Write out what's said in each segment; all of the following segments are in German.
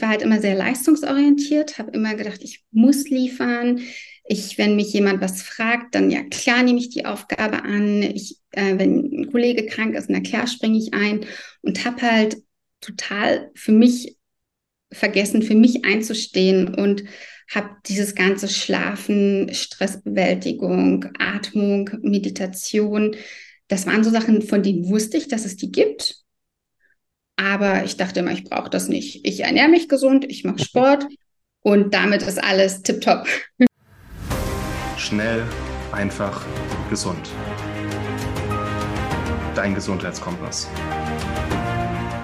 war halt immer sehr leistungsorientiert, habe immer gedacht, ich muss liefern. Ich, wenn mich jemand was fragt, dann ja klar nehme ich die Aufgabe an. Ich, äh, wenn ein Kollege krank ist, na klar springe ich ein und habe halt total für mich vergessen, für mich einzustehen und habe dieses ganze Schlafen, Stressbewältigung, Atmung, Meditation, das waren so Sachen, von denen wusste ich, dass es die gibt. Aber ich dachte immer, ich brauche das nicht. Ich ernähre mich gesund, ich mache Sport und damit ist alles tipptopp. Schnell, einfach, gesund. Dein Gesundheitskompass.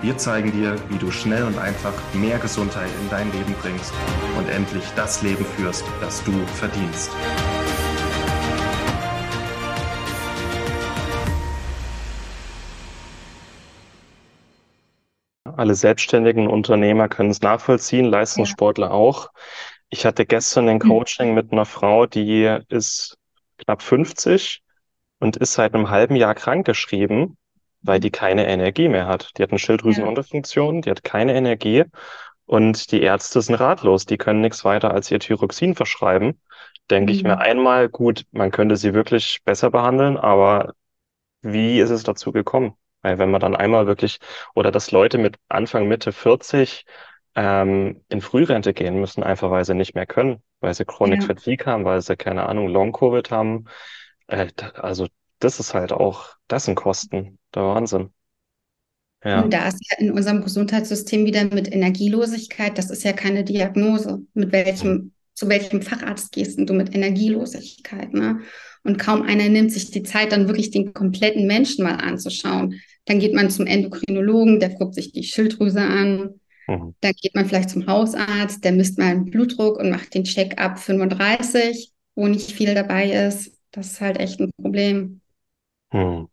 Wir zeigen dir, wie du schnell und einfach mehr Gesundheit in dein Leben bringst und endlich das Leben führst, das du verdienst. Alle selbstständigen Unternehmer können es nachvollziehen, Leistungssportler ja. auch. Ich hatte gestern ein mhm. Coaching mit einer Frau, die ist knapp 50 und ist seit einem halben Jahr krankgeschrieben weil die keine Energie mehr hat. Die hat eine Schilddrüsenunterfunktion, die hat keine Energie und die Ärzte sind ratlos. Die können nichts weiter als ihr Thyroxin verschreiben. Denke mhm. ich mir mhm. einmal, gut, man könnte sie wirklich besser behandeln, aber wie ist es dazu gekommen? Weil wenn man dann einmal wirklich, oder dass Leute mit Anfang, Mitte 40 ähm, in Frührente gehen müssen, einfach weil sie nicht mehr können, weil sie Chronic ja. Fatigue haben, weil sie, keine Ahnung, Long-Covid haben. Äh, also das ist halt auch, das sind Kosten, der Wahnsinn. Ja. Und da ist ja in unserem Gesundheitssystem wieder mit Energielosigkeit, das ist ja keine Diagnose. Mit welchem, zu welchem Facharzt gehst du mit Energielosigkeit, ne? Und kaum einer nimmt sich die Zeit, dann wirklich den kompletten Menschen mal anzuschauen. Dann geht man zum Endokrinologen, der guckt sich die Schilddrüse an. Mhm. Dann geht man vielleicht zum Hausarzt, der misst mal den Blutdruck und macht den Check-up 35, wo nicht viel dabei ist. Das ist halt echt ein Problem. Hm.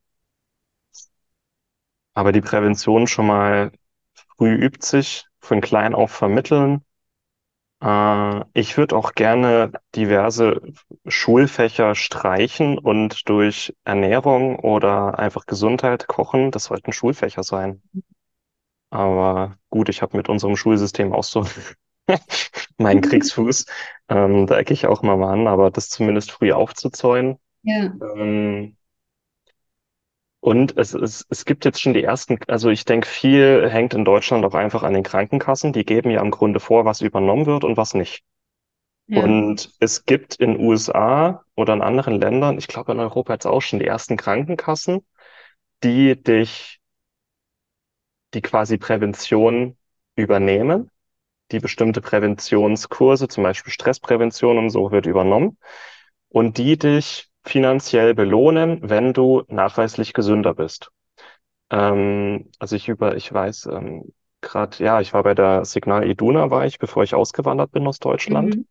Aber die Prävention schon mal früh übt sich, von klein auf vermitteln. Äh, ich würde auch gerne diverse Schulfächer streichen und durch Ernährung oder einfach Gesundheit kochen. Das sollten Schulfächer sein. Aber gut, ich habe mit unserem Schulsystem auch so meinen Kriegsfuß. Ähm, da ecke ich auch mal an, aber das zumindest früh aufzuzäunen. Ja. Ähm, und es, es, es gibt jetzt schon die ersten, also ich denke, viel hängt in Deutschland auch einfach an den Krankenkassen. Die geben ja im Grunde vor, was übernommen wird und was nicht. Ja. Und es gibt in USA oder in anderen Ländern, ich glaube in Europa jetzt auch schon die ersten Krankenkassen, die dich, die quasi Prävention übernehmen, die bestimmte Präventionskurse, zum Beispiel Stressprävention und so wird übernommen und die dich finanziell belohnen, wenn du nachweislich gesünder bist. Ähm, also ich über, ich weiß ähm, gerade, ja, ich war bei der Signal Iduna, war ich, bevor ich ausgewandert bin aus Deutschland. Mhm.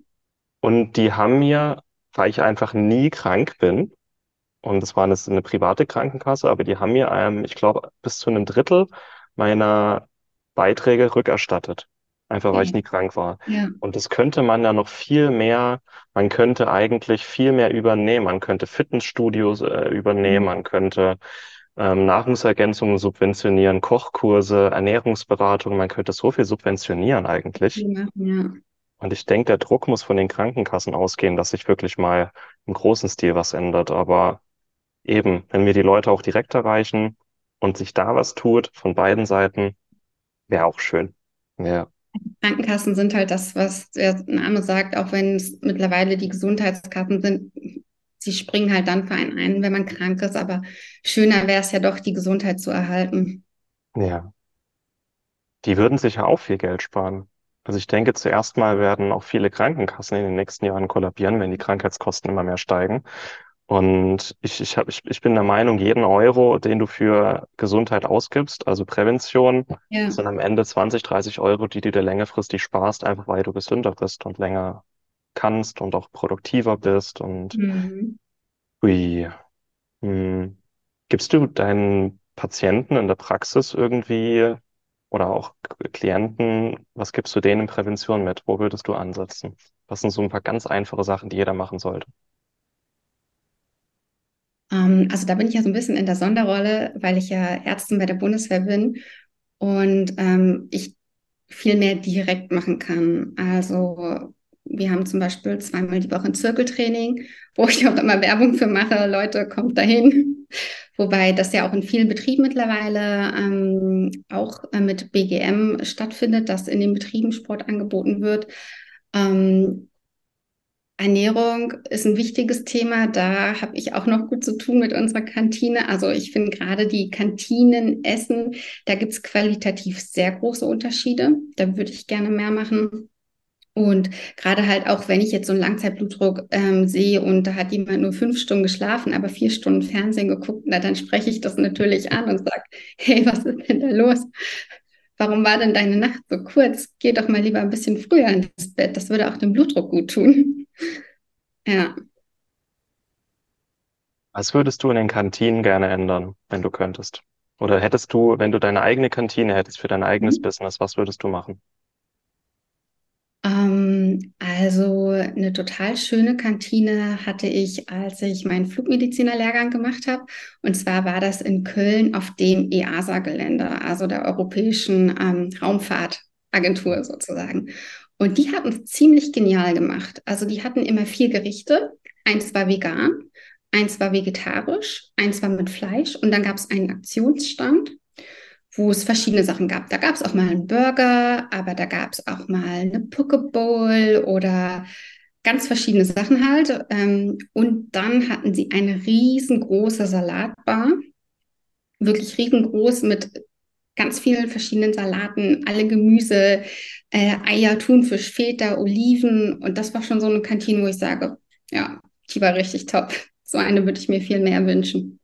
Und die haben mir, weil ich einfach nie krank bin, und das war eine, eine private Krankenkasse, aber die haben mir, ähm, ich glaube, bis zu einem Drittel meiner Beiträge rückerstattet. Einfach weil ich nie krank war. Ja. Und das könnte man ja noch viel mehr, man könnte eigentlich viel mehr übernehmen. Man könnte Fitnessstudios äh, übernehmen, mhm. man könnte ähm, Nahrungsergänzungen subventionieren, Kochkurse, Ernährungsberatung, man könnte so viel subventionieren eigentlich. Ja, ja. Und ich denke, der Druck muss von den Krankenkassen ausgehen, dass sich wirklich mal im großen Stil was ändert. Aber eben, wenn wir die Leute auch direkt erreichen und sich da was tut von beiden Seiten, wäre auch schön. Ja. Krankenkassen sind halt das, was der Name sagt, auch wenn es mittlerweile die Gesundheitskassen sind. Sie springen halt dann für einen ein, wenn man krank ist. Aber schöner wäre es ja doch, die Gesundheit zu erhalten. Ja. Die würden sicher auch viel Geld sparen. Also ich denke, zuerst mal werden auch viele Krankenkassen in den nächsten Jahren kollabieren, wenn die Krankheitskosten immer mehr steigen. Und ich, ich, hab, ich, ich bin der Meinung, jeden Euro, den du für Gesundheit ausgibst, also Prävention, ja. sind am Ende 20, 30 Euro, die du dir längerfristig sparst, einfach weil du gesünder bist und länger kannst und auch produktiver bist. Und mhm. ui, hm, gibst du deinen Patienten in der Praxis irgendwie oder auch Klienten, was gibst du denen in Prävention mit? Wo würdest du ansetzen? Was sind so ein paar ganz einfache Sachen, die jeder machen sollte? Ähm, also da bin ich ja so ein bisschen in der Sonderrolle, weil ich ja Ärztin bei der Bundeswehr bin. Und ähm, ich viel mehr direkt machen kann. Also wir haben zum Beispiel zweimal die Woche ein Zirkeltraining, wo ich auch immer Werbung für mache. Leute, kommt dahin. Wobei das ja auch in vielen Betrieben mittlerweile ähm, auch äh, mit BGM stattfindet, dass in den Betrieben Sport angeboten wird. Ähm, Ernährung ist ein wichtiges Thema. Da habe ich auch noch gut zu tun mit unserer Kantine. Also ich finde gerade die Kantinenessen, da gibt es qualitativ sehr große Unterschiede. Da würde ich gerne mehr machen. Und gerade halt auch, wenn ich jetzt so einen Langzeitblutdruck ähm, sehe und da hat jemand nur fünf Stunden geschlafen, aber vier Stunden Fernsehen geguckt, na, dann spreche ich das natürlich an und sage, hey, was ist denn da los? Warum war denn deine Nacht so kurz? Geh doch mal lieber ein bisschen früher ins Bett. Das würde auch dem Blutdruck gut tun. Ja. Was würdest du in den Kantinen gerne ändern, wenn du könntest? Oder hättest du, wenn du deine eigene Kantine hättest für dein eigenes mhm. Business, was würdest du machen? Ähm, also eine total schöne Kantine hatte ich, als ich meinen Flugmedizinerlehrgang gemacht habe. Und zwar war das in Köln auf dem EASA-Gelände, also der Europäischen ähm, Raumfahrtagentur sozusagen. Und die hatten es ziemlich genial gemacht. Also die hatten immer vier Gerichte. Eins war vegan, eins war vegetarisch, eins war mit Fleisch und dann gab es einen Aktionsstand wo es verschiedene Sachen gab. Da gab es auch mal einen Burger, aber da gab es auch mal eine Pokeball oder ganz verschiedene Sachen halt. Ähm, und dann hatten sie eine riesengroße Salatbar, wirklich riesengroß mit ganz vielen verschiedenen Salaten, alle Gemüse, äh, Eier, Thunfisch, Feta, Oliven. Und das war schon so eine Kantine, wo ich sage, ja, die war richtig top. So eine würde ich mir viel mehr wünschen.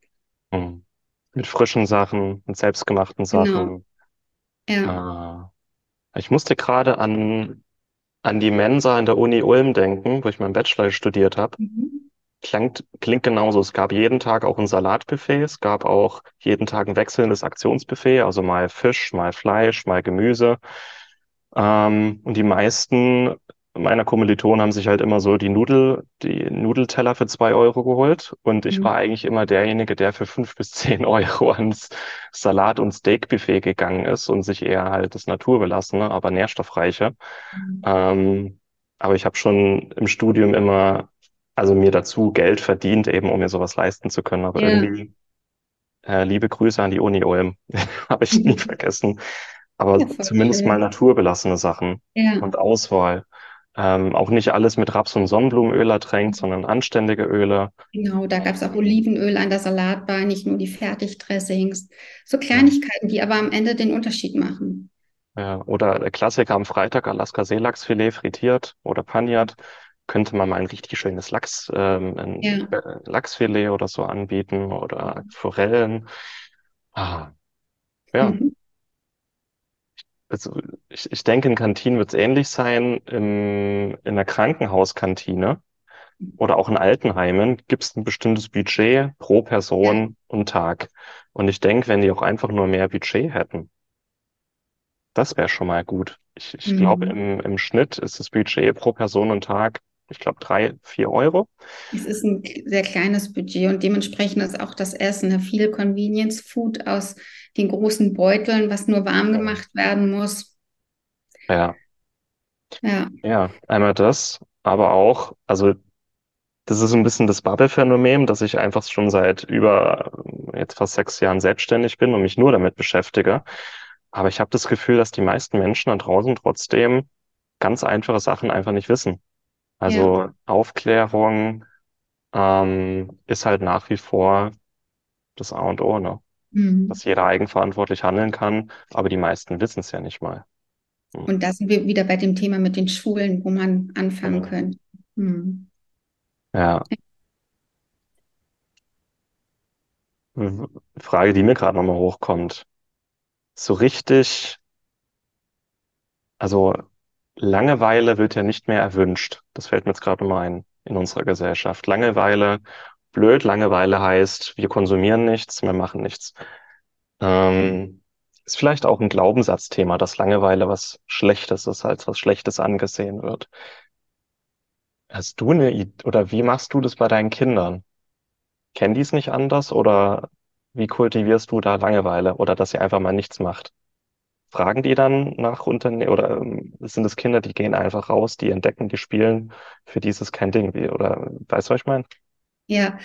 Mhm. Mit frischen Sachen, mit selbstgemachten Genau. Sachen. Ja. Äh, ich musste gerade an, an die Mensa in der Uni Ulm denken, wo ich meinen Bachelor studiert habe. Mhm. Klingt, klingt genauso. Es gab jeden Tag auch ein Salatbuffet. Es gab auch jeden Tag ein wechselndes Aktionsbuffet, also mal Fisch, mal Fleisch, mal Gemüse. Ähm, und die meisten meiner Kommilitonen haben sich halt immer so die Nudel, die Nudelteller für zwei Euro geholt. Und ich mhm. war eigentlich immer derjenige, der für fünf bis zehn Euro ans Salat- und Steakbuffet gegangen ist und sich eher halt das naturbelassene, aber nährstoffreiche. Mhm. Ähm, aber ich habe schon im Studium immer, also mir dazu Geld verdient, eben um mir sowas leisten zu können. Aber ja. irgendwie, äh, liebe Grüße an die Uni Ulm, habe ich nie vergessen. Aber ja, zumindest mal naturbelassene Sachen ja. und Auswahl. Ähm, auch nicht alles mit Raps- und Sonnenblumenöl ertränkt, sondern anständige Öle. Genau, da gab es auch Olivenöl an der Salatbar, nicht nur die Fertigdressings. So Kleinigkeiten, die aber am Ende den Unterschied machen. Ja, oder der Klassiker am Freitag, Alaska Seelachsfilet frittiert oder paniert. Könnte man mal ein richtig schönes Lachs, ähm, ein ja. Lachsfilet oder so anbieten oder Forellen. Ah, ja. Mhm also ich, ich denke, in Kantinen wird es ähnlich sein. Im, in der Krankenhauskantine oder auch in Altenheimen gibt es ein bestimmtes Budget pro Person ja. und Tag. Und ich denke, wenn die auch einfach nur mehr Budget hätten, das wäre schon mal gut. Ich, ich mhm. glaube, im, im Schnitt ist das Budget pro Person und Tag, ich glaube, drei, vier Euro. Es ist ein sehr kleines Budget und dementsprechend ist auch das Essen ne, viel Convenience Food aus den großen Beuteln, was nur warm gemacht werden muss. Ja. Ja. Ja, einmal das, aber auch, also das ist ein bisschen das Bubble-Phänomen, dass ich einfach schon seit über jetzt fast sechs Jahren selbstständig bin und mich nur damit beschäftige. Aber ich habe das Gefühl, dass die meisten Menschen da draußen trotzdem ganz einfache Sachen einfach nicht wissen. Also ja. Aufklärung ähm, ist halt nach wie vor das A und O, ne? Mhm. Dass jeder eigenverantwortlich handeln kann, aber die meisten wissen es ja nicht mal. Mhm. Und da sind wir wieder bei dem Thema mit den Schulen, wo man anfangen ja. könnte. Mhm. Ja. Frage, die mir gerade nochmal hochkommt. So richtig, also Langeweile wird ja nicht mehr erwünscht. Das fällt mir jetzt gerade mal ein in unserer Gesellschaft. Langeweile blöd. Langeweile heißt, wir konsumieren nichts, wir machen nichts. Ähm, ist vielleicht auch ein Glaubenssatzthema, dass Langeweile was Schlechtes ist, als was Schlechtes angesehen wird. Hast du eine Idee, oder wie machst du das bei deinen Kindern? Kennen die es nicht anders oder wie kultivierst du da Langeweile oder dass ihr einfach mal nichts macht? Fragen die dann nach Unternehmen oder ähm, sind es Kinder, die gehen einfach raus, die entdecken, die spielen, für die ist es kein Ding, wie, oder weißt du, was ich meine? Ja,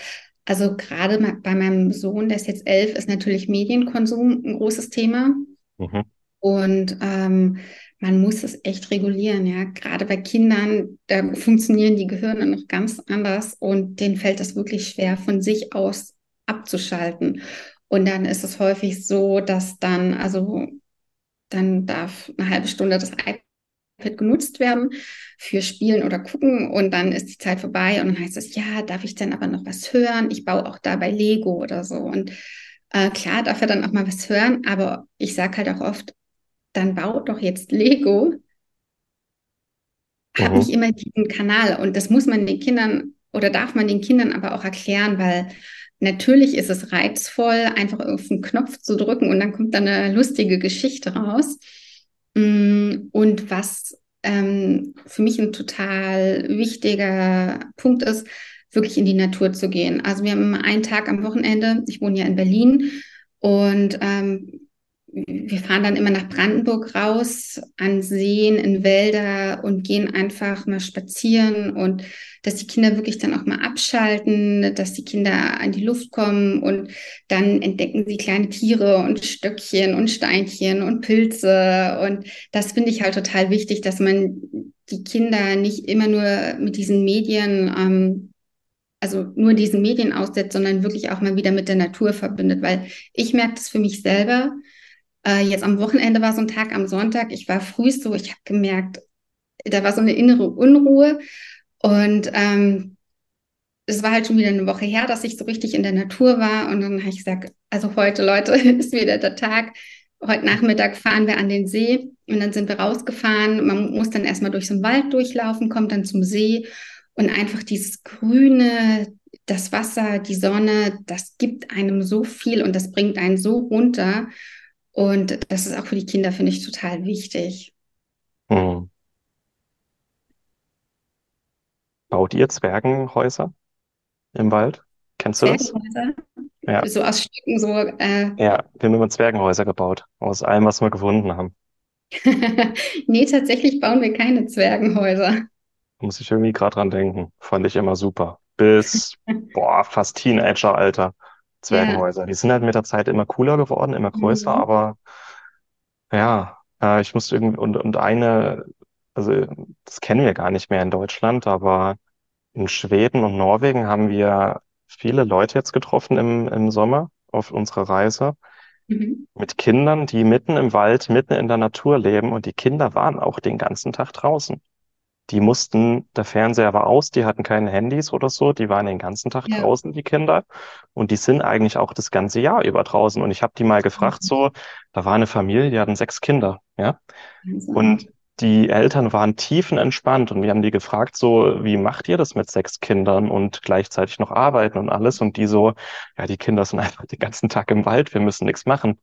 also gerade bei meinem Sohn, der ist jetzt elf, ist natürlich Medienkonsum ein großes Thema. Mhm. Und ähm, man muss es echt regulieren, ja. Gerade bei Kindern, da funktionieren die Gehirne noch ganz anders und denen fällt es wirklich schwer, von sich aus abzuschalten. Und dann ist es häufig so, dass dann, also dann darf eine halbe Stunde das iPad genutzt werden für Spielen oder Gucken und dann ist die Zeit vorbei und dann heißt es, ja, darf ich dann aber noch was hören? Ich baue auch dabei Lego oder so. Und äh, klar darf er dann auch mal was hören, aber ich sage halt auch oft, dann baut doch jetzt Lego. Hab mhm. nicht immer diesen Kanal und das muss man den Kindern oder darf man den Kindern aber auch erklären, weil natürlich ist es reizvoll, einfach auf den Knopf zu drücken und dann kommt dann eine lustige Geschichte raus. Mm, und was ähm, für mich ein total wichtiger Punkt ist, wirklich in die Natur zu gehen. Also wir haben einen Tag am Wochenende, ich wohne ja in Berlin und ähm, wir fahren dann immer nach Brandenburg raus, an Seen, in Wälder und gehen einfach mal spazieren und dass die Kinder wirklich dann auch mal abschalten, dass die Kinder an die Luft kommen und dann entdecken sie kleine Tiere und Stöckchen und Steinchen und Pilze. Und das finde ich halt total wichtig, dass man die Kinder nicht immer nur mit diesen Medien ähm, also nur diesen Medien aussetzt, sondern wirklich auch mal wieder mit der Natur verbindet, weil ich merke das für mich selber, äh, jetzt am Wochenende war so ein Tag am Sonntag. Ich war früh so, ich habe gemerkt, da war so eine innere Unruhe. Und ähm, es war halt schon wieder eine Woche her, dass ich so richtig in der Natur war. Und dann habe ich gesagt, also heute, Leute, ist wieder der Tag. Heute Nachmittag fahren wir an den See und dann sind wir rausgefahren. Man muss dann erstmal durch so einen Wald durchlaufen, kommt dann zum See und einfach dieses Grüne, das Wasser, die Sonne, das gibt einem so viel und das bringt einen so runter. Und das ist auch für die Kinder, finde ich, total wichtig. Hm. Baut ihr Zwergenhäuser im Wald? Kennst du das? Ja. So aus Stücken, so. Äh... Ja, wir haben immer Zwergenhäuser gebaut, aus allem, was wir gefunden haben. nee, tatsächlich bauen wir keine Zwergenhäuser. Muss ich irgendwie gerade dran denken. Fand ich immer super. Bis, boah, fast Teenager-Alter. Zwergenhäuser. Ja. Die sind halt mit der Zeit immer cooler geworden, immer größer, mhm. aber ja, äh, ich musste irgendwie, und, und eine, also das kennen wir gar nicht mehr in Deutschland, aber in Schweden und Norwegen haben wir viele Leute jetzt getroffen im, im Sommer auf unserer Reise. Mhm. Mit Kindern, die mitten im Wald, mitten in der Natur leben und die Kinder waren auch den ganzen Tag draußen. Die mussten, der Fernseher war aus, die hatten keine Handys oder so, die waren den ganzen Tag ja. draußen, die Kinder. Und die sind eigentlich auch das ganze Jahr über draußen. Und ich habe die mal gefragt, mhm. so, da war eine Familie, die hatten sechs Kinder, ja. Also. Und die Eltern waren tiefenentspannt und wir haben die gefragt, so, wie macht ihr das mit sechs Kindern und gleichzeitig noch arbeiten und alles? Und die so, ja, die Kinder sind einfach den ganzen Tag im Wald, wir müssen nichts machen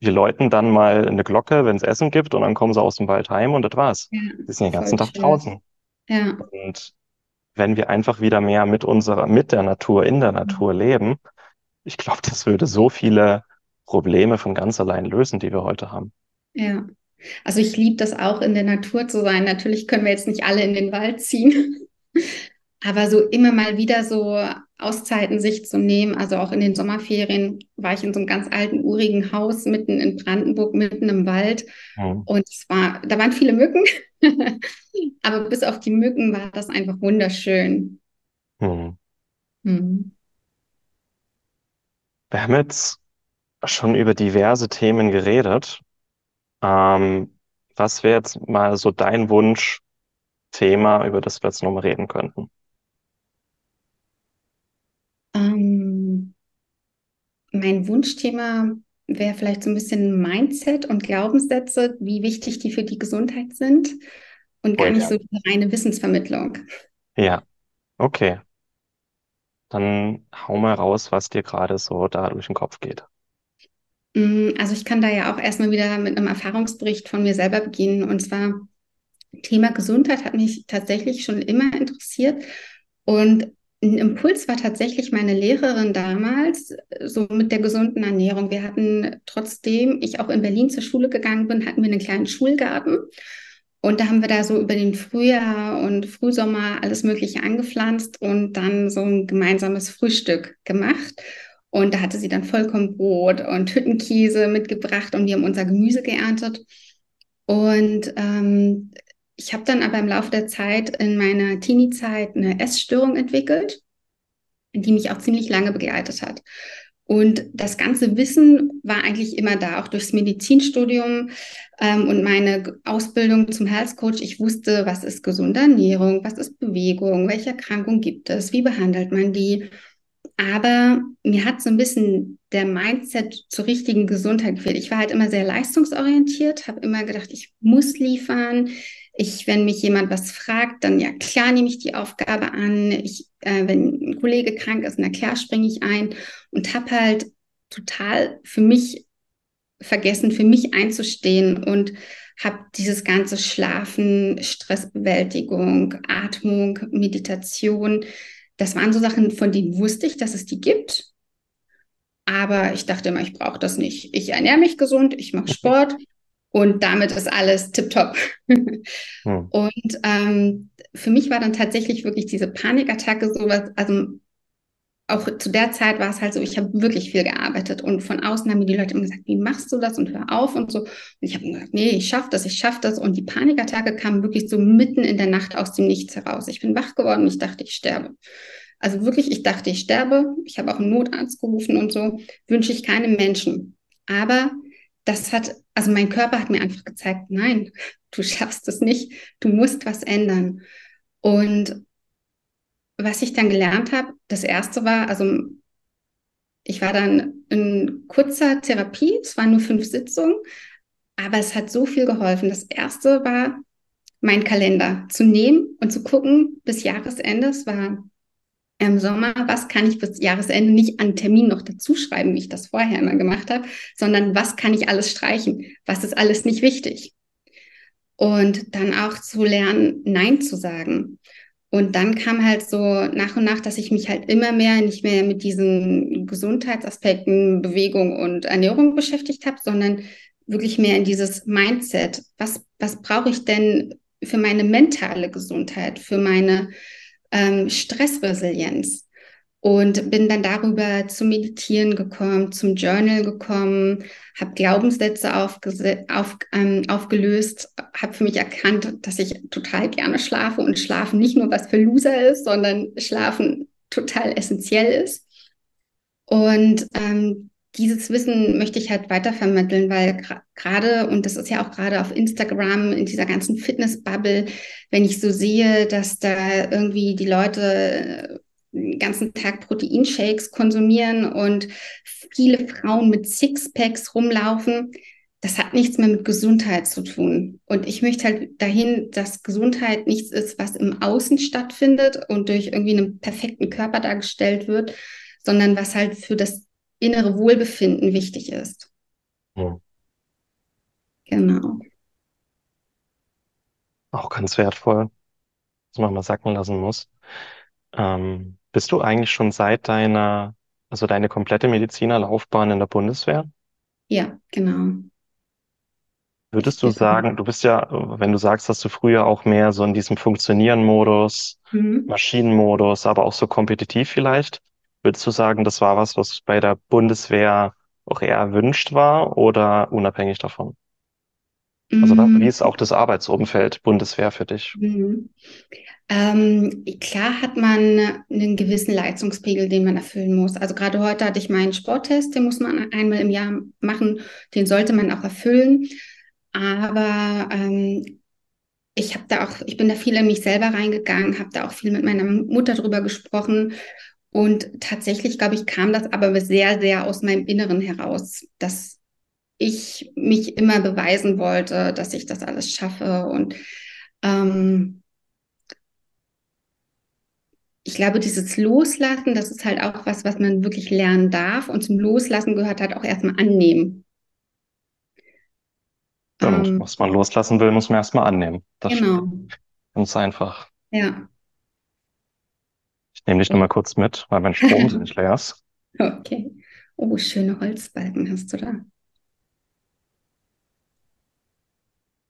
wir läuten dann mal eine Glocke, wenn es Essen gibt, und dann kommen sie aus dem Wald heim und das war's. Ja, die sind den ganzen Tag schön. draußen. Ja. Und wenn wir einfach wieder mehr mit unserer, mit der Natur, in der Natur mhm. leben, ich glaube, das würde so viele Probleme von ganz allein lösen, die wir heute haben. Ja. Also ich liebe das auch, in der Natur zu sein. Natürlich können wir jetzt nicht alle in den Wald ziehen. Aber so immer mal wieder so Auszeiten sich zu nehmen, also auch in den Sommerferien war ich in so einem ganz alten, urigen Haus mitten in Brandenburg, mitten im Wald. Mhm. Und es war, da waren viele Mücken, aber bis auf die Mücken war das einfach wunderschön. Mhm. Mhm. Wir haben jetzt schon über diverse Themen geredet. Ähm, was wäre jetzt mal so dein Wunschthema, über das wir jetzt nochmal reden könnten? Mein Wunschthema wäre vielleicht so ein bisschen Mindset und Glaubenssätze, wie wichtig die für die Gesundheit sind und gar nicht so die reine Wissensvermittlung. Ja, okay. Dann hau mal raus, was dir gerade so da durch den Kopf geht. Mm, also ich kann da ja auch erstmal wieder mit einem Erfahrungsbericht von mir selber beginnen. Und zwar Thema Gesundheit hat mich tatsächlich schon immer interessiert. Und ein Impuls war tatsächlich meine Lehrerin damals, so mit der gesunden Ernährung. Wir hatten, trotzdem ich auch in Berlin zur Schule gegangen bin, hatten wir einen kleinen Schulgarten. Und da haben wir da so über den Frühjahr und Frühsommer alles Mögliche angepflanzt und dann so ein gemeinsames Frühstück gemacht. Und da hatte sie dann Vollkornbrot und Hüttenkäse mitgebracht und wir haben unser Gemüse geerntet. Und ähm, ich habe dann aber im Laufe der Zeit in meiner Teenie-Zeit eine Essstörung entwickelt, die mich auch ziemlich lange begleitet hat. Und das ganze Wissen war eigentlich immer da, auch durchs Medizinstudium ähm, und meine Ausbildung zum Health Coach. Ich wusste, was ist gesunde Ernährung, was ist Bewegung, welche Erkrankung gibt es, wie behandelt man die. Aber mir hat so ein bisschen der Mindset zur richtigen Gesundheit gefehlt. Ich war halt immer sehr leistungsorientiert, habe immer gedacht, ich muss liefern, ich, wenn mich jemand was fragt, dann ja klar nehme ich die Aufgabe an. Ich, äh, wenn ein Kollege krank ist, na klar springe ich ein und habe halt total für mich vergessen, für mich einzustehen und habe dieses ganze Schlafen, Stressbewältigung, Atmung, Meditation, das waren so Sachen, von denen wusste ich, dass es die gibt. Aber ich dachte immer, ich brauche das nicht. Ich ernähre mich gesund, ich mache Sport, und damit ist alles tipptopp. hm. Und ähm, für mich war dann tatsächlich wirklich diese Panikattacke sowas, also auch zu der Zeit war es halt so, ich habe wirklich viel gearbeitet und von außen haben mir die Leute immer gesagt, wie machst du das und hör auf und so. Und ich habe gesagt, nee, ich schaffe das, ich schaffe das. Und die Panikattacke kam wirklich so mitten in der Nacht aus dem Nichts heraus. Ich bin wach geworden und ich dachte, ich sterbe. Also wirklich, ich dachte, ich sterbe. Ich habe auch einen Notarzt gerufen und so. Wünsche ich keinem Menschen. Aber das hat, also mein Körper hat mir einfach gezeigt, nein, du schaffst es nicht, du musst was ändern. Und was ich dann gelernt habe, das erste war, also ich war dann in kurzer Therapie, es waren nur fünf Sitzungen, aber es hat so viel geholfen. Das erste war, mein Kalender zu nehmen und zu gucken bis Jahresende. Es war im Sommer, was kann ich bis Jahresende nicht an Termin noch dazu schreiben, wie ich das vorher immer gemacht habe, sondern was kann ich alles streichen, was ist alles nicht wichtig. Und dann auch zu lernen, Nein zu sagen. Und dann kam halt so nach und nach, dass ich mich halt immer mehr nicht mehr mit diesen Gesundheitsaspekten, Bewegung und Ernährung beschäftigt habe, sondern wirklich mehr in dieses Mindset. Was, was brauche ich denn für meine mentale Gesundheit, für meine ähm, Stressresilienz und bin dann darüber zum Meditieren gekommen, zum Journal gekommen, habe Glaubenssätze auf, ähm, aufgelöst, habe für mich erkannt, dass ich total gerne schlafe und Schlafen nicht nur was für Loser ist, sondern Schlafen total essentiell ist. Und ähm, dieses Wissen möchte ich halt weitervermitteln, weil gerade, und das ist ja auch gerade auf Instagram, in dieser ganzen Fitness-Bubble, wenn ich so sehe, dass da irgendwie die Leute den ganzen Tag Proteinshakes konsumieren und viele Frauen mit Sixpacks rumlaufen, das hat nichts mehr mit Gesundheit zu tun. Und ich möchte halt dahin, dass Gesundheit nichts ist, was im Außen stattfindet und durch irgendwie einen perfekten Körper dargestellt wird, sondern was halt für das innere Wohlbefinden wichtig ist. Ja. Genau. Auch ganz wertvoll, was man mal sacken lassen muss. Ähm, bist du eigentlich schon seit deiner, also deine komplette Medizinerlaufbahn in der Bundeswehr? Ja, genau. Würdest du sagen, du bist ja, wenn du sagst, dass du früher auch mehr so in diesem Funktionieren-Modus, mhm. Maschinenmodus, aber auch so kompetitiv vielleicht, Würdest du sagen, das war was, was bei der Bundeswehr auch eher erwünscht war oder unabhängig davon? Also wie ist auch das Arbeitsumfeld Bundeswehr für dich? Mhm. Ähm, klar hat man einen gewissen Leistungspegel, den man erfüllen muss. Also gerade heute hatte ich meinen Sporttest, den muss man einmal im Jahr machen, den sollte man auch erfüllen. Aber ähm, ich habe da auch, ich bin da viel in mich selber reingegangen, habe da auch viel mit meiner Mutter drüber gesprochen und tatsächlich, glaube ich, kam das aber sehr, sehr aus meinem Inneren heraus, dass ich mich immer beweisen wollte, dass ich das alles schaffe. Und ähm, ich glaube, dieses Loslassen, das ist halt auch was, was man wirklich lernen darf. Und zum Loslassen gehört halt auch erstmal annehmen. Stimmt. Ähm, was man loslassen will, muss man erstmal annehmen. Das genau. Ganz einfach. Ja nehme dich nochmal kurz mit, weil mein Strom nicht leer ist. Okay. Oh, schöne Holzbalken hast du da.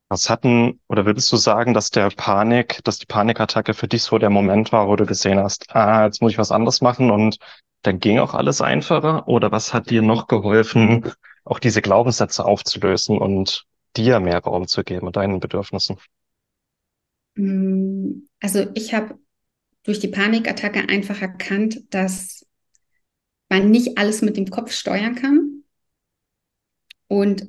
Was hatten, oder würdest du sagen, dass der Panik, dass die Panikattacke für dich so der Moment war, wo du gesehen hast, ah, jetzt muss ich was anderes machen und dann ging auch alles einfacher? Oder was hat dir noch geholfen, auch diese Glaubenssätze aufzulösen und dir mehr Raum zu geben und deinen Bedürfnissen? Mm, also ich habe durch die Panikattacke einfach erkannt, dass man nicht alles mit dem Kopf steuern kann und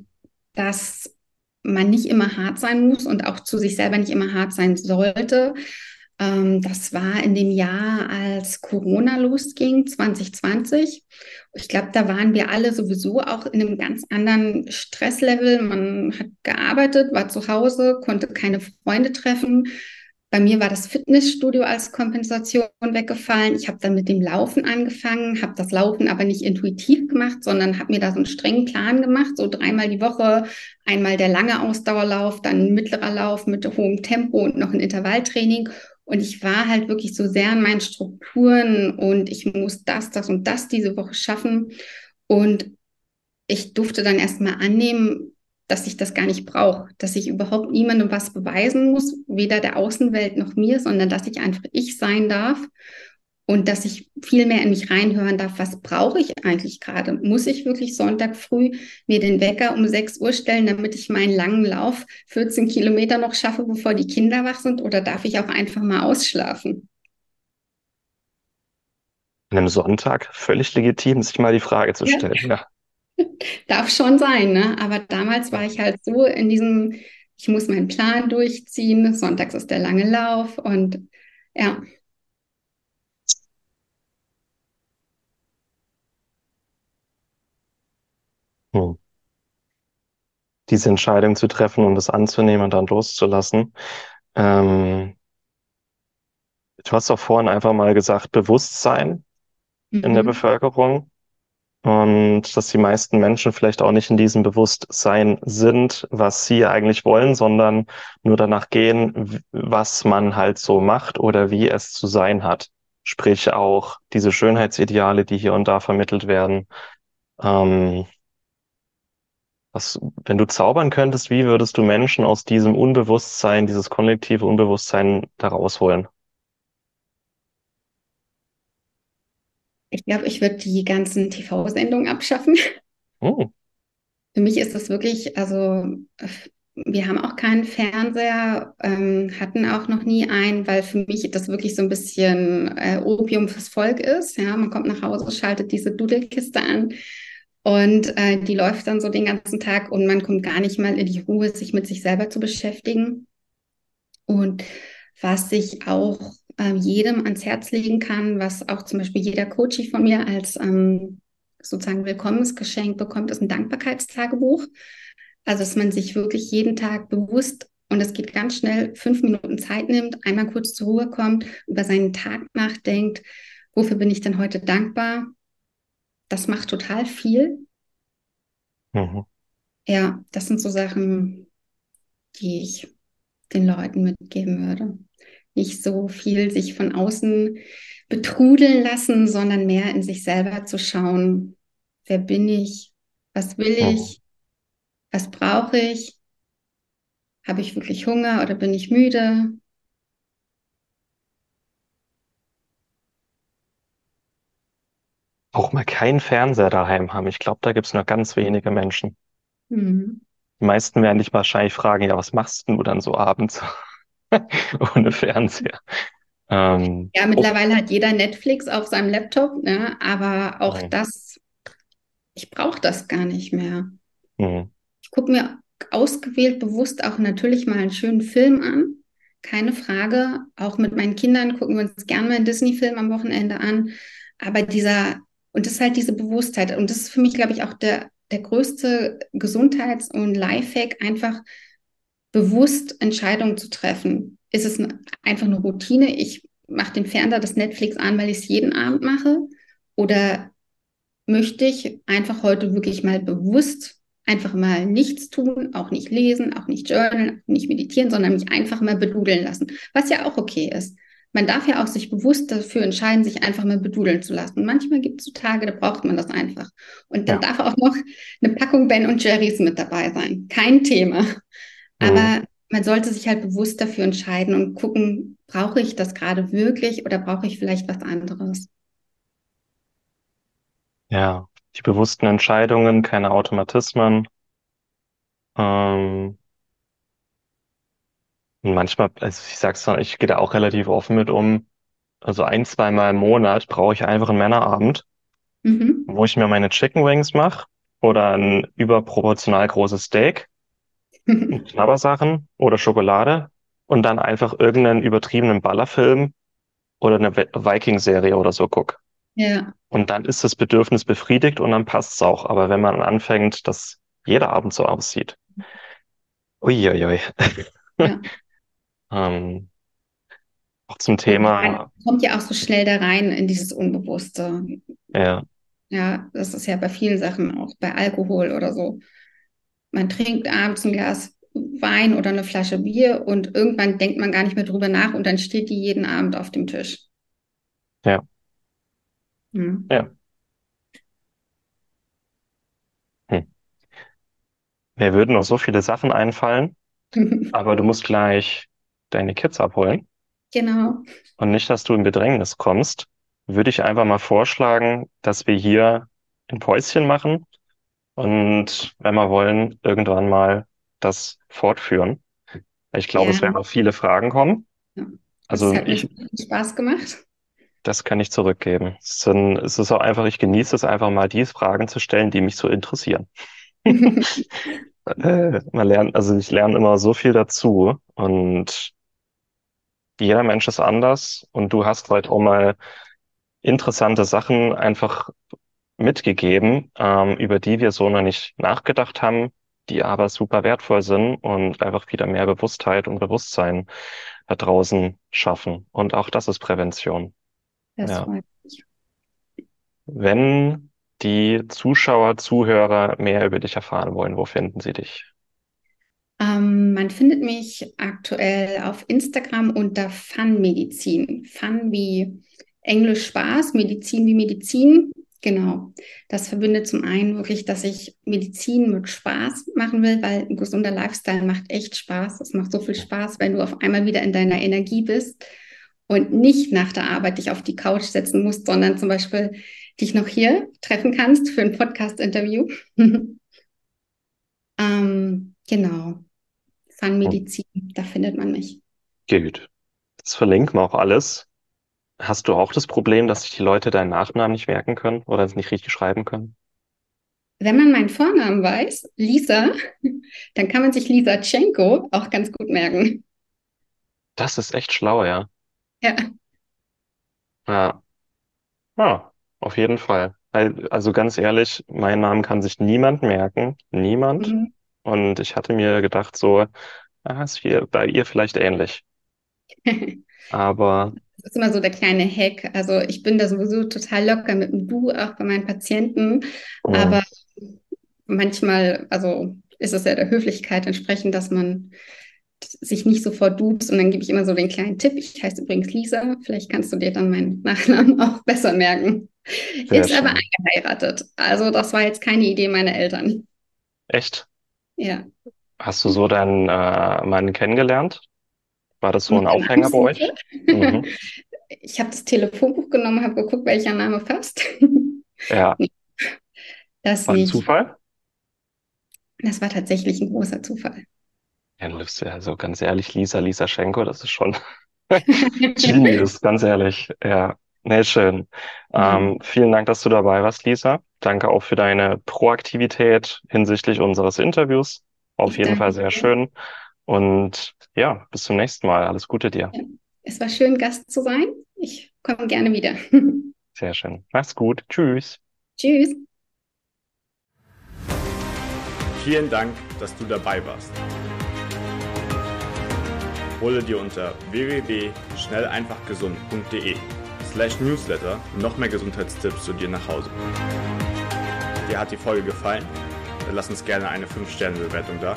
dass man nicht immer hart sein muss und auch zu sich selber nicht immer hart sein sollte. Ähm, das war in dem Jahr, als Corona losging, 2020. Ich glaube, da waren wir alle sowieso auch in einem ganz anderen Stresslevel. Man hat gearbeitet, war zu Hause, konnte keine Freunde treffen. Bei mir war das Fitnessstudio als Kompensation weggefallen. Ich habe dann mit dem Laufen angefangen, habe das Laufen aber nicht intuitiv gemacht, sondern habe mir da so einen strengen Plan gemacht, so dreimal die Woche, einmal der lange Ausdauerlauf, dann ein mittlerer Lauf mit hohem Tempo und noch ein Intervalltraining. Und ich war halt wirklich so sehr in meinen Strukturen und ich muss das, das und das diese Woche schaffen. Und ich durfte dann erstmal annehmen, dass ich das gar nicht brauche, dass ich überhaupt niemandem was beweisen muss, weder der Außenwelt noch mir, sondern dass ich einfach ich sein darf und dass ich viel mehr in mich reinhören darf, was brauche ich eigentlich gerade? Muss ich wirklich Sonntag früh mir den Wecker um 6 Uhr stellen, damit ich meinen langen Lauf 14 Kilometer noch schaffe, bevor die Kinder wach sind? Oder darf ich auch einfach mal ausschlafen? An einem Sonntag völlig legitim, sich mal die Frage zu stellen. Ja. ja. Darf schon sein, ne? Aber damals war ich halt so in diesem, ich muss meinen Plan durchziehen. Sonntags ist der lange Lauf und ja. Hm. Diese Entscheidung zu treffen und das anzunehmen und dann loszulassen. Ähm, du hast doch vorhin einfach mal gesagt, Bewusstsein mhm. in der mhm. Bevölkerung. Und dass die meisten Menschen vielleicht auch nicht in diesem Bewusstsein sind, was sie eigentlich wollen, sondern nur danach gehen, was man halt so macht oder wie es zu sein hat. Sprich auch diese Schönheitsideale, die hier und da vermittelt werden. Ähm, was, wenn du zaubern könntest, wie würdest du Menschen aus diesem Unbewusstsein, dieses kollektive Unbewusstsein da rausholen? Ich glaube, ich würde die ganzen TV-Sendungen abschaffen. Oh. Für mich ist das wirklich, also wir haben auch keinen Fernseher, ähm, hatten auch noch nie einen, weil für mich das wirklich so ein bisschen äh, Opium fürs Volk ist. Ja, man kommt nach Hause, schaltet diese Dudelkiste an und äh, die läuft dann so den ganzen Tag und man kommt gar nicht mal in die Ruhe, sich mit sich selber zu beschäftigen. Und was ich auch äh, jedem ans Herz legen kann, was auch zum Beispiel jeder Coach von mir als ähm, sozusagen Willkommensgeschenk bekommt, ist ein Dankbarkeitstagebuch. Also, dass man sich wirklich jeden Tag bewusst und es geht ganz schnell, fünf Minuten Zeit nimmt, einmal kurz zur Ruhe kommt, über seinen Tag nachdenkt, wofür bin ich denn heute dankbar? Das macht total viel. Mhm. Ja, das sind so Sachen, die ich den Leuten mitgeben würde nicht so viel sich von außen betrudeln lassen, sondern mehr in sich selber zu schauen, wer bin ich, was will ich, was brauche ich, habe ich wirklich Hunger oder bin ich müde? Auch mal keinen Fernseher daheim haben. Ich glaube, da gibt es nur ganz wenige Menschen. Mhm. Die meisten werden dich wahrscheinlich fragen, ja, was machst du dann so abends? ohne Fernseher. Ähm, ja, mittlerweile oh. hat jeder Netflix auf seinem Laptop, ne? aber auch mhm. das, ich brauche das gar nicht mehr. Mhm. Ich gucke mir ausgewählt bewusst auch natürlich mal einen schönen Film an. Keine Frage. Auch mit meinen Kindern gucken wir uns gerne mal einen Disney-Film am Wochenende an. Aber dieser, und das ist halt diese Bewusstheit. Und das ist für mich, glaube ich, auch der, der größte Gesundheits- und Lifehack, einfach bewusst Entscheidungen zu treffen. Ist es einfach eine Routine? Ich mache den Fernseher, das Netflix an, weil ich es jeden Abend mache? Oder möchte ich einfach heute wirklich mal bewusst einfach mal nichts tun, auch nicht lesen, auch nicht journalen, nicht meditieren, sondern mich einfach mal bedudeln lassen, was ja auch okay ist. man darf ja auch sich bewusst dafür entscheiden, sich einfach mal bedudeln zu lassen. Manchmal gibt es so Tage, da braucht man das einfach. Und dann ja. darf auch noch eine Packung Ben und Jerry's mit dabei sein. Kein Thema. Mhm. Aber man sollte sich halt bewusst dafür entscheiden und gucken, brauche ich das gerade wirklich oder brauche ich vielleicht was anderes? Ja, die bewussten Entscheidungen, keine Automatismen. Ähm, und manchmal, also ich sag's dann, ich gehe da auch relativ offen mit um. Also ein, zweimal im Monat brauche ich einfach einen Männerabend, mhm. wo ich mir meine Chicken Wings mache oder ein überproportional großes Steak, Knabbersachen oder Schokolade und dann einfach irgendeinen übertriebenen Ballerfilm oder eine Viking-Serie oder so guck. Ja. Und dann ist das Bedürfnis befriedigt und dann passt's auch. Aber wenn man anfängt, dass jeder Abend so aussieht, uiuiui. Ja. Ähm, auch zum Thema. Man kommt ja auch so schnell da rein in dieses Unbewusste. Ja. Ja, das ist ja bei vielen Sachen, auch bei Alkohol oder so. Man trinkt abends ein Glas Wein oder eine Flasche Bier und irgendwann denkt man gar nicht mehr drüber nach und dann steht die jeden Abend auf dem Tisch. Ja. Hm. Ja. Hm. Mir würden noch so viele Sachen einfallen, aber du musst gleich deine Kids abholen Genau. und nicht, dass du in Bedrängnis kommst, würde ich einfach mal vorschlagen, dass wir hier ein Päuschen machen und wenn wir wollen, irgendwann mal das fortführen. Ich glaube, es werden noch viele Fragen kommen. Ja. Also hat ich, Spaß gemacht. Das kann ich zurückgeben. Es, ist auch einfach, ich genieße es einfach mal, diese Fragen zu stellen, die mich so interessieren. äh, man lernt, also ich lerne immer so viel dazu und jeder Mensch ist anders und du hast heute auch mal interessante Sachen einfach mitgegeben, ähm, über die wir so noch nicht nachgedacht haben, die aber super wertvoll sind und einfach wieder mehr Bewusstheit und Bewusstsein da draußen schaffen. Und auch das ist Prävention. Das ja. freut mich. Wenn die Zuschauer, Zuhörer mehr über dich erfahren wollen, wo finden sie dich? Ähm, man findet mich aktuell auf Instagram unter Fun Medizin. Fun wie Englisch Spaß, Medizin wie Medizin. Genau. Das verbindet zum einen wirklich, dass ich Medizin mit Spaß machen will, weil ein gesunder Lifestyle macht echt Spaß. Es macht so viel Spaß, wenn du auf einmal wieder in deiner Energie bist und nicht nach der Arbeit dich auf die Couch setzen musst, sondern zum Beispiel dich noch hier treffen kannst für ein Podcast-Interview. ähm, genau. Fun-Medizin, da findet man mich. Gut. Das verlinken wir auch alles. Hast du auch das Problem, dass sich die Leute deinen Nachnamen nicht merken können oder es nicht richtig schreiben können? Wenn man meinen Vornamen weiß, Lisa, dann kann man sich Lisa Tschenko auch ganz gut merken. Das ist echt schlau, ja. Ja. Ja. Ja, auf jeden Fall. Also ganz ehrlich, meinen Namen kann sich niemand merken. Niemand. Mhm. Und ich hatte mir gedacht, so, ah, ist hier bei ihr vielleicht ähnlich. Aber das ist immer so der kleine Hack. Also ich bin da sowieso total locker mit dem Du, auch bei meinen Patienten. Oh. Aber manchmal, also ist es ja der Höflichkeit entsprechend, dass man sich nicht sofort duzt und dann gebe ich immer so den kleinen Tipp. Ich heiße übrigens Lisa. Vielleicht kannst du dir dann meinen Nachnamen auch besser merken. Sehr ist schön. aber eingeheiratet. Also das war jetzt keine Idee meiner Eltern. Echt? Ja. Hast du so deinen äh, Mann kennengelernt? War das so ein Aufhänger bei euch? Mhm. Ich habe das Telefonbuch genommen, habe geguckt, welcher Name passt. Ja. Das war ein Zufall? Das war tatsächlich ein großer Zufall. Ja, also ganz ehrlich, Lisa, Lisa Schenko, das ist schon Genius, ganz ehrlich. Ja, nee, schön. Mhm. Ähm, vielen Dank, dass du dabei warst, Lisa. Danke auch für deine Proaktivität hinsichtlich unseres Interviews. Auf ich jeden Fall sehr dir. schön. Und ja, bis zum nächsten Mal. Alles Gute dir. Es war schön, Gast zu sein. Ich komme gerne wieder. Sehr schön. Mach's gut. Tschüss. Tschüss. Vielen Dank, dass du dabei warst. Hole dir unter www.schnelleinfachgesund.de slash newsletter noch mehr Gesundheitstipps zu dir nach Hause. Dir hat die Folge gefallen? Dann lass uns gerne eine 5-Sterne-Bewertung da,